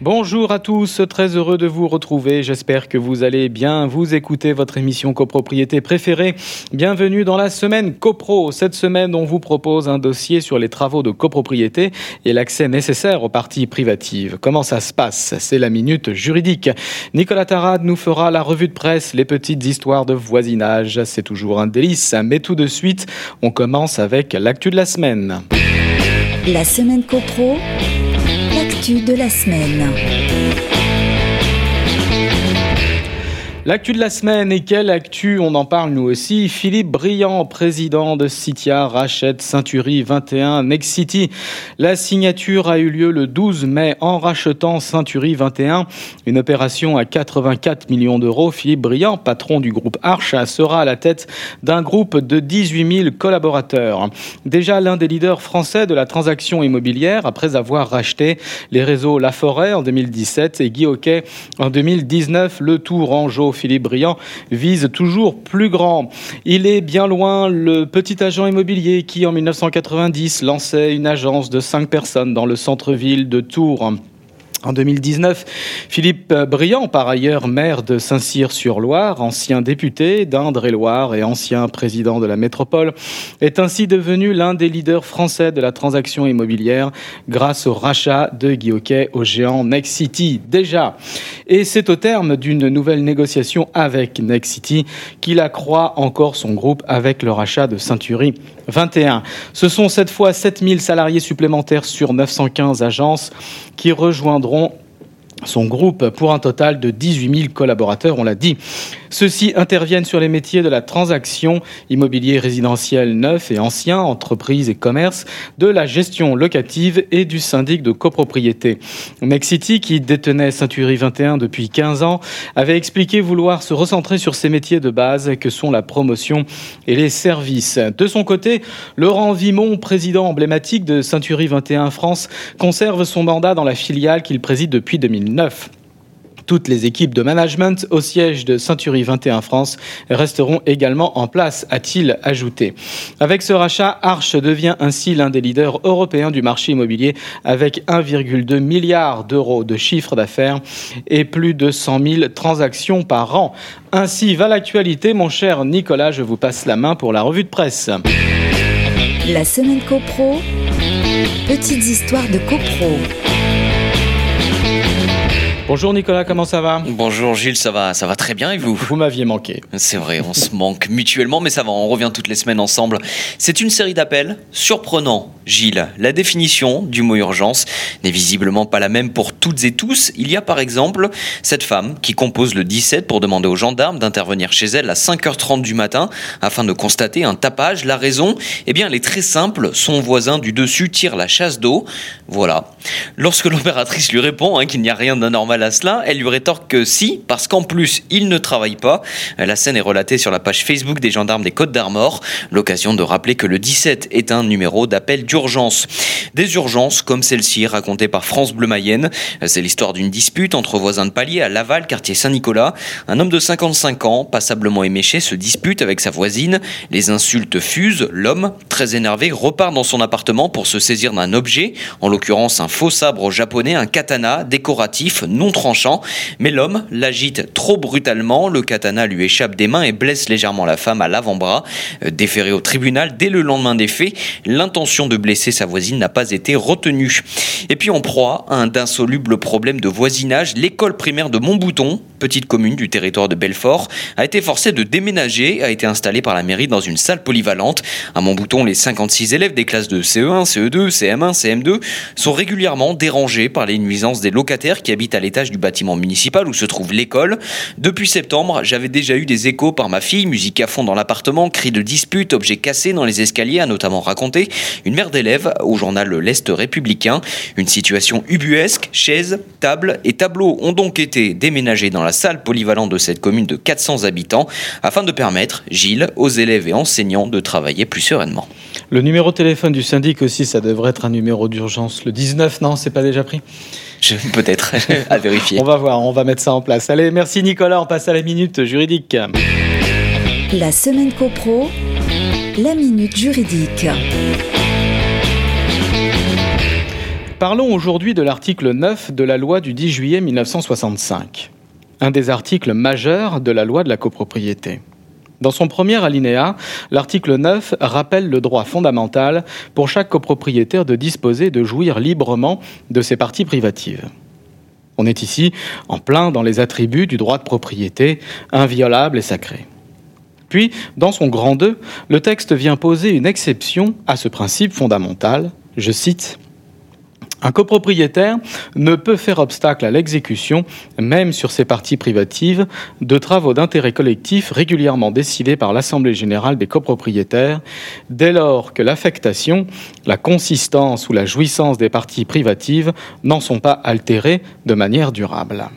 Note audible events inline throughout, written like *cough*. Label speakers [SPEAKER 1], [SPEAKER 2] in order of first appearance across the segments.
[SPEAKER 1] Bonjour à tous, très heureux de vous retrouver. J'espère que vous allez bien. Vous écouter votre émission copropriété préférée. Bienvenue dans la semaine copro. Cette semaine, on vous propose un dossier sur les travaux de copropriété et l'accès nécessaire aux parties privatives. Comment ça se passe? C'est la minute juridique. Nicolas Tarade nous fera la revue de presse, les petites histoires de voisinage. C'est toujours un délice, mais tout de suite, on commence avec l'actu de la semaine.
[SPEAKER 2] La semaine copro de la semaine.
[SPEAKER 1] L'actu de la semaine et quelle actu? On en parle nous aussi. Philippe Briand, président de Citia, rachète Ceintury 21 Next City. La signature a eu lieu le 12 mai en rachetant Ceintury 21, une opération à 84 millions d'euros. Philippe Briand, patron du groupe Arch, sera à la tête d'un groupe de 18 000 collaborateurs. Déjà l'un des leaders français de la transaction immobilière après avoir racheté les réseaux La Forêt en 2017 et Guy Hockey en 2019. Le tour en Philippe Briand vise toujours plus grand. Il est bien loin le petit agent immobilier qui, en 1990, lançait une agence de cinq personnes dans le centre-ville de Tours. En 2019, Philippe Briand, par ailleurs maire de Saint-Cyr-sur-Loire, ancien député d'Indre-et-Loire et ancien président de la métropole, est ainsi devenu l'un des leaders français de la transaction immobilière grâce au rachat de Guy au géant Next City. Déjà, et c'est au terme d'une nouvelle négociation avec Next City qu'il accroît encore son groupe avec le rachat de Ceintury 21. Ce sont cette fois 7000 salariés supplémentaires sur 915 agences qui rejoindront son groupe pour un total de 18 000 collaborateurs, on l'a dit. Ceux-ci interviennent sur les métiers de la transaction, immobilier résidentiel neuf et ancien, entreprise et commerce, de la gestion locative et du syndic de copropriété. Mexity, qui détenait Ceintury 21 depuis 15 ans, avait expliqué vouloir se recentrer sur ces métiers de base que sont la promotion et les services. De son côté, Laurent Vimon, président emblématique de Ceintury 21 France, conserve son mandat dans la filiale qu'il préside depuis 2009. Toutes les équipes de management au siège de Century 21 France resteront également en place, a-t-il ajouté. Avec ce rachat, Arch devient ainsi l'un des leaders européens du marché immobilier avec 1,2 milliard d'euros de chiffre d'affaires et plus de 100 000 transactions par an. Ainsi va l'actualité, mon cher Nicolas, je vous passe la main pour la revue de presse.
[SPEAKER 2] La semaine CoPro, petites histoires de CoPro.
[SPEAKER 1] Bonjour Nicolas, comment ça va
[SPEAKER 3] Bonjour Gilles, ça va, ça va très bien et vous
[SPEAKER 1] Vous m'aviez manqué.
[SPEAKER 3] C'est vrai, on se manque mutuellement, mais ça va, on revient toutes les semaines ensemble. C'est une série d'appels surprenants. Gilles, la définition du mot urgence n'est visiblement pas la même pour toutes et tous. Il y a par exemple cette femme qui compose le 17 pour demander aux gendarmes d'intervenir chez elle à 5h30 du matin afin de constater un tapage. La raison, eh bien, elle est très simple. Son voisin du dessus tire la chasse d'eau. Voilà. Lorsque *laughs* l'opératrice lui répond hein, qu'il n'y a rien d'anormal à cela, elle lui rétorque que si, parce qu'en plus, il ne travaille pas. La scène est relatée sur la page Facebook des gendarmes des Côtes d'Armor. L'occasion de rappeler que le 17 est un numéro d'appel d'urgence. Des urgences comme celle-ci, racontée par France Bleu Mayenne. C'est l'histoire d'une dispute entre voisins de palier à Laval, quartier Saint-Nicolas. Un homme de 55 ans, passablement éméché, se dispute avec sa voisine. Les insultes fusent. L'homme, très énervé, repart dans son appartement pour se saisir d'un objet, en l'occurrence un faux sabre japonais, un katana décoratif non tranchant, mais l'homme l'agite trop brutalement, le katana lui échappe des mains et blesse légèrement la femme à l'avant-bras. Euh, déféré au tribunal dès le lendemain des faits, l'intention de blesser sa voisine n'a pas été retenue. Et puis en proie à un d'insoluble problème de voisinage, l'école primaire de Montbouton, petite commune du territoire de Belfort, a été forcée de déménager, a été installée par la mairie dans une salle polyvalente. À Montbouton, les 56 élèves des classes de CE1, CE2, CM1, CM2 sont régulièrement dérangés par les nuisances des locataires qui habitent à l'étage du bâtiment municipal où se trouve l'école. Depuis septembre, j'avais déjà eu des échos par ma fille, musique à fond dans l'appartement, cris de dispute, objets cassés dans les escaliers, a notamment raconté une mère d'élèves au journal L'Est républicain. Une situation ubuesque, chaises, tables et tableaux ont donc été déménagés dans la salle polyvalente de cette commune de 400 habitants afin de permettre, Gilles, aux élèves et enseignants de travailler plus sereinement.
[SPEAKER 1] Le numéro de téléphone du syndic aussi, ça devrait être un numéro d'urgence. Le 19, non, c'est pas déjà pris?
[SPEAKER 3] Peut-être, *laughs* à vérifier.
[SPEAKER 1] On va voir, on va mettre ça en place. Allez, merci Nicolas, on passe à la minute juridique.
[SPEAKER 2] La semaine copro, la minute juridique.
[SPEAKER 1] Parlons aujourd'hui de l'article 9 de la loi du 10 juillet 1965, un des articles majeurs de la loi de la copropriété. Dans son premier alinéa, l'article 9 rappelle le droit fondamental pour chaque copropriétaire de disposer de jouir librement de ses parties privatives. On est ici en plein dans les attributs du droit de propriété, inviolable et sacré. Puis, dans son grand 2, le texte vient poser une exception à ce principe fondamental. Je cite un copropriétaire ne peut faire obstacle à l'exécution, même sur ses parties privatives, de travaux d'intérêt collectif régulièrement décidés par l'Assemblée générale des copropriétaires, dès lors que l'affectation, la consistance ou la jouissance des parties privatives n'en sont pas altérées de manière durable.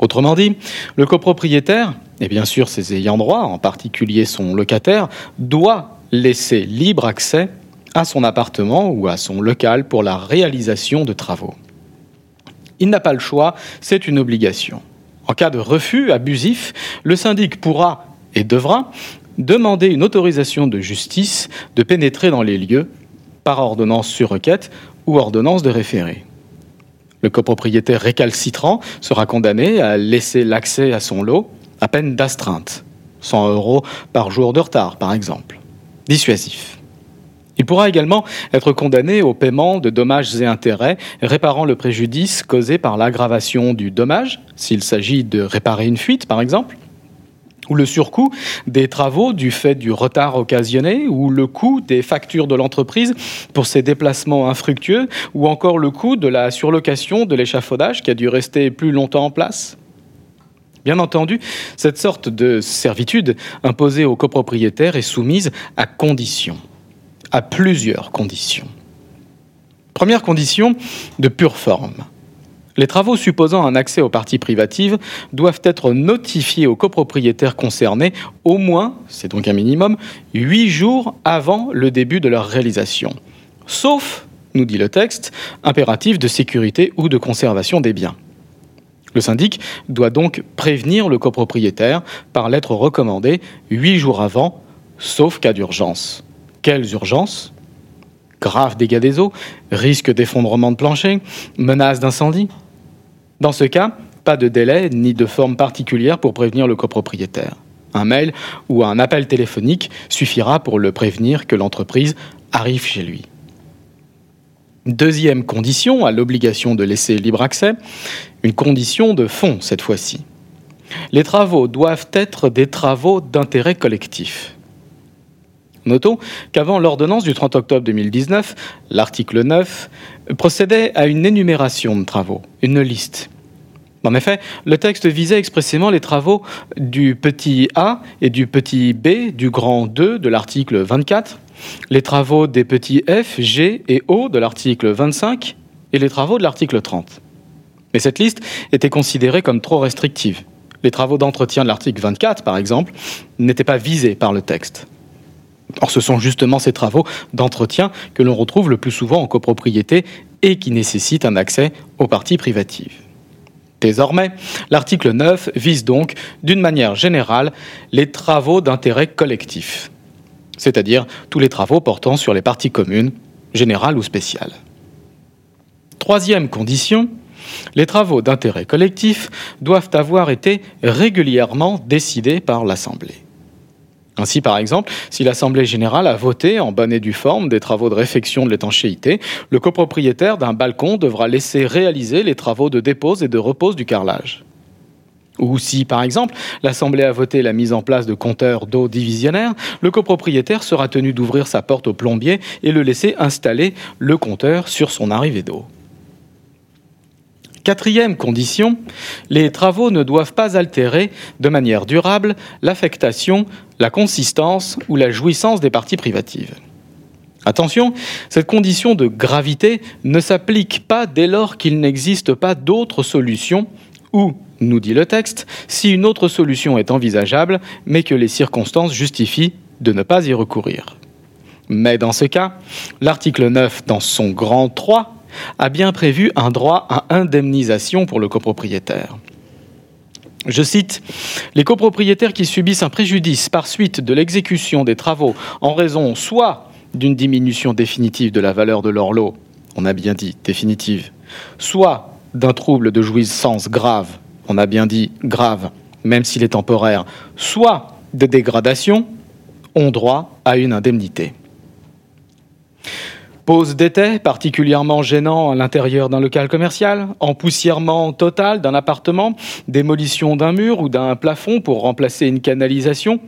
[SPEAKER 1] Autrement dit, le copropriétaire, et bien sûr ses ayants droit, en particulier son locataire, doit laisser libre accès à son appartement ou à son local pour la réalisation de travaux. Il n'a pas le choix, c'est une obligation. En cas de refus abusif, le syndic pourra et devra demander une autorisation de justice de pénétrer dans les lieux par ordonnance sur requête ou ordonnance de référé. Le copropriétaire récalcitrant sera condamné à laisser l'accès à son lot à peine d'astreinte, 100 euros par jour de retard par exemple. Dissuasif. Il pourra également être condamné au paiement de dommages et intérêts réparant le préjudice causé par l'aggravation du dommage, s'il s'agit de réparer une fuite par exemple, ou le surcoût des travaux du fait du retard occasionné, ou le coût des factures de l'entreprise pour ses déplacements infructueux, ou encore le coût de la surlocation de l'échafaudage qui a dû rester plus longtemps en place. Bien entendu, cette sorte de servitude imposée aux copropriétaires est soumise à conditions à plusieurs conditions. Première condition, de pure forme. Les travaux supposant un accès aux parties privatives doivent être notifiés aux copropriétaires concernés au moins, c'est donc un minimum, huit jours avant le début de leur réalisation. Sauf, nous dit le texte, impératif de sécurité ou de conservation des biens. Le syndic doit donc prévenir le copropriétaire par lettre recommandée huit jours avant, sauf cas d'urgence. Quelles urgences Graves dégâts des eaux, risque d'effondrement de plancher, menace d'incendie Dans ce cas, pas de délai ni de forme particulière pour prévenir le copropriétaire. Un mail ou un appel téléphonique suffira pour le prévenir que l'entreprise arrive chez lui. Deuxième condition à l'obligation de laisser libre accès, une condition de fond cette fois-ci. Les travaux doivent être des travaux d'intérêt collectif. Notons qu'avant l'ordonnance du 30 octobre 2019, l'article 9 procédait à une énumération de travaux, une liste. En effet, le texte visait expressément les travaux du petit a et du petit b du grand 2 de l'article 24, les travaux des petits f, g et o de l'article 25 et les travaux de l'article 30. Mais cette liste était considérée comme trop restrictive. Les travaux d'entretien de l'article 24, par exemple, n'étaient pas visés par le texte. Or, ce sont justement ces travaux d'entretien que l'on retrouve le plus souvent en copropriété et qui nécessitent un accès aux parties privatives. Désormais, l'article 9 vise donc, d'une manière générale, les travaux d'intérêt collectif, c'est-à-dire tous les travaux portant sur les parties communes, générales ou spéciales. Troisième condition, les travaux d'intérêt collectif doivent avoir été régulièrement décidés par l'Assemblée. Ainsi, par exemple, si l'Assemblée générale a voté en bonne et due forme des travaux de réfection de l'étanchéité, le copropriétaire d'un balcon devra laisser réaliser les travaux de dépose et de repose du carrelage. Ou si, par exemple, l'Assemblée a voté la mise en place de compteurs d'eau divisionnaires, le copropriétaire sera tenu d'ouvrir sa porte au plombier et le laisser installer le compteur sur son arrivée d'eau. Quatrième condition, les travaux ne doivent pas altérer de manière durable l'affectation, la consistance ou la jouissance des parties privatives. Attention, cette condition de gravité ne s'applique pas dès lors qu'il n'existe pas d'autre solution ou, nous dit le texte, si une autre solution est envisageable, mais que les circonstances justifient de ne pas y recourir. Mais dans ce cas, l'article 9, dans son grand 3, a bien prévu un droit à indemnisation pour le copropriétaire. Je cite, Les copropriétaires qui subissent un préjudice par suite de l'exécution des travaux en raison soit d'une diminution définitive de la valeur de leur lot, on a bien dit définitive, soit d'un trouble de jouissance grave, on a bien dit grave, même s'il est temporaire, soit de dégradation, ont droit à une indemnité. Pose d'été particulièrement gênant à l'intérieur d'un local commercial, empoussièrement total d'un appartement, démolition d'un mur ou d'un plafond pour remplacer une canalisation,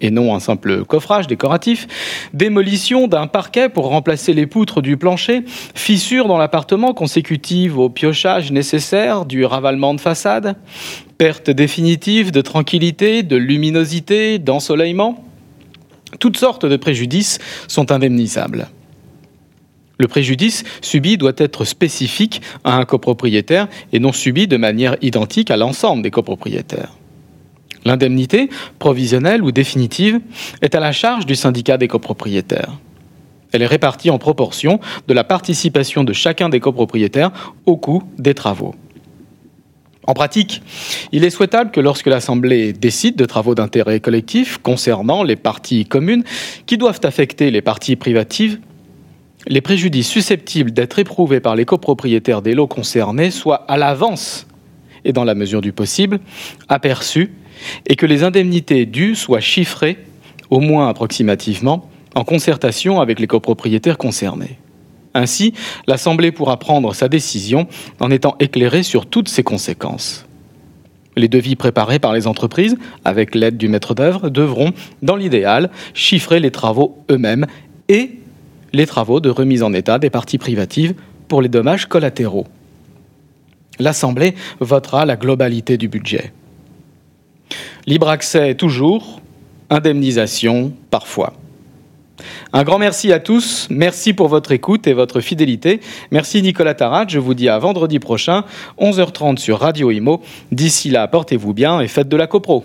[SPEAKER 1] et non un simple coffrage décoratif, démolition d'un parquet pour remplacer les poutres du plancher, fissure dans l'appartement consécutive au piochage nécessaire du ravalement de façade, perte définitive de tranquillité, de luminosité, d'ensoleillement. Toutes sortes de préjudices sont indemnisables. Le préjudice subi doit être spécifique à un copropriétaire et non subi de manière identique à l'ensemble des copropriétaires. L'indemnité, provisionnelle ou définitive, est à la charge du syndicat des copropriétaires. Elle est répartie en proportion de la participation de chacun des copropriétaires au coût des travaux. En pratique, il est souhaitable que lorsque l'Assemblée décide de travaux d'intérêt collectif concernant les parties communes qui doivent affecter les parties privatives, les préjudices susceptibles d'être éprouvés par les copropriétaires des lots concernés soient à l'avance et dans la mesure du possible aperçus et que les indemnités dues soient chiffrées, au moins approximativement, en concertation avec les copropriétaires concernés. Ainsi, l'Assemblée pourra prendre sa décision en étant éclairée sur toutes ses conséquences. Les devis préparés par les entreprises, avec l'aide du maître d'œuvre, devront, dans l'idéal, chiffrer les travaux eux-mêmes et les travaux de remise en état des parties privatives pour les dommages collatéraux. L'Assemblée votera la globalité du budget. Libre accès toujours, indemnisation parfois. Un grand merci à tous, merci pour votre écoute et votre fidélité. Merci Nicolas Tarat, je vous dis à vendredi prochain, 11h30 sur Radio Imo. D'ici là, portez-vous bien et faites de la copro.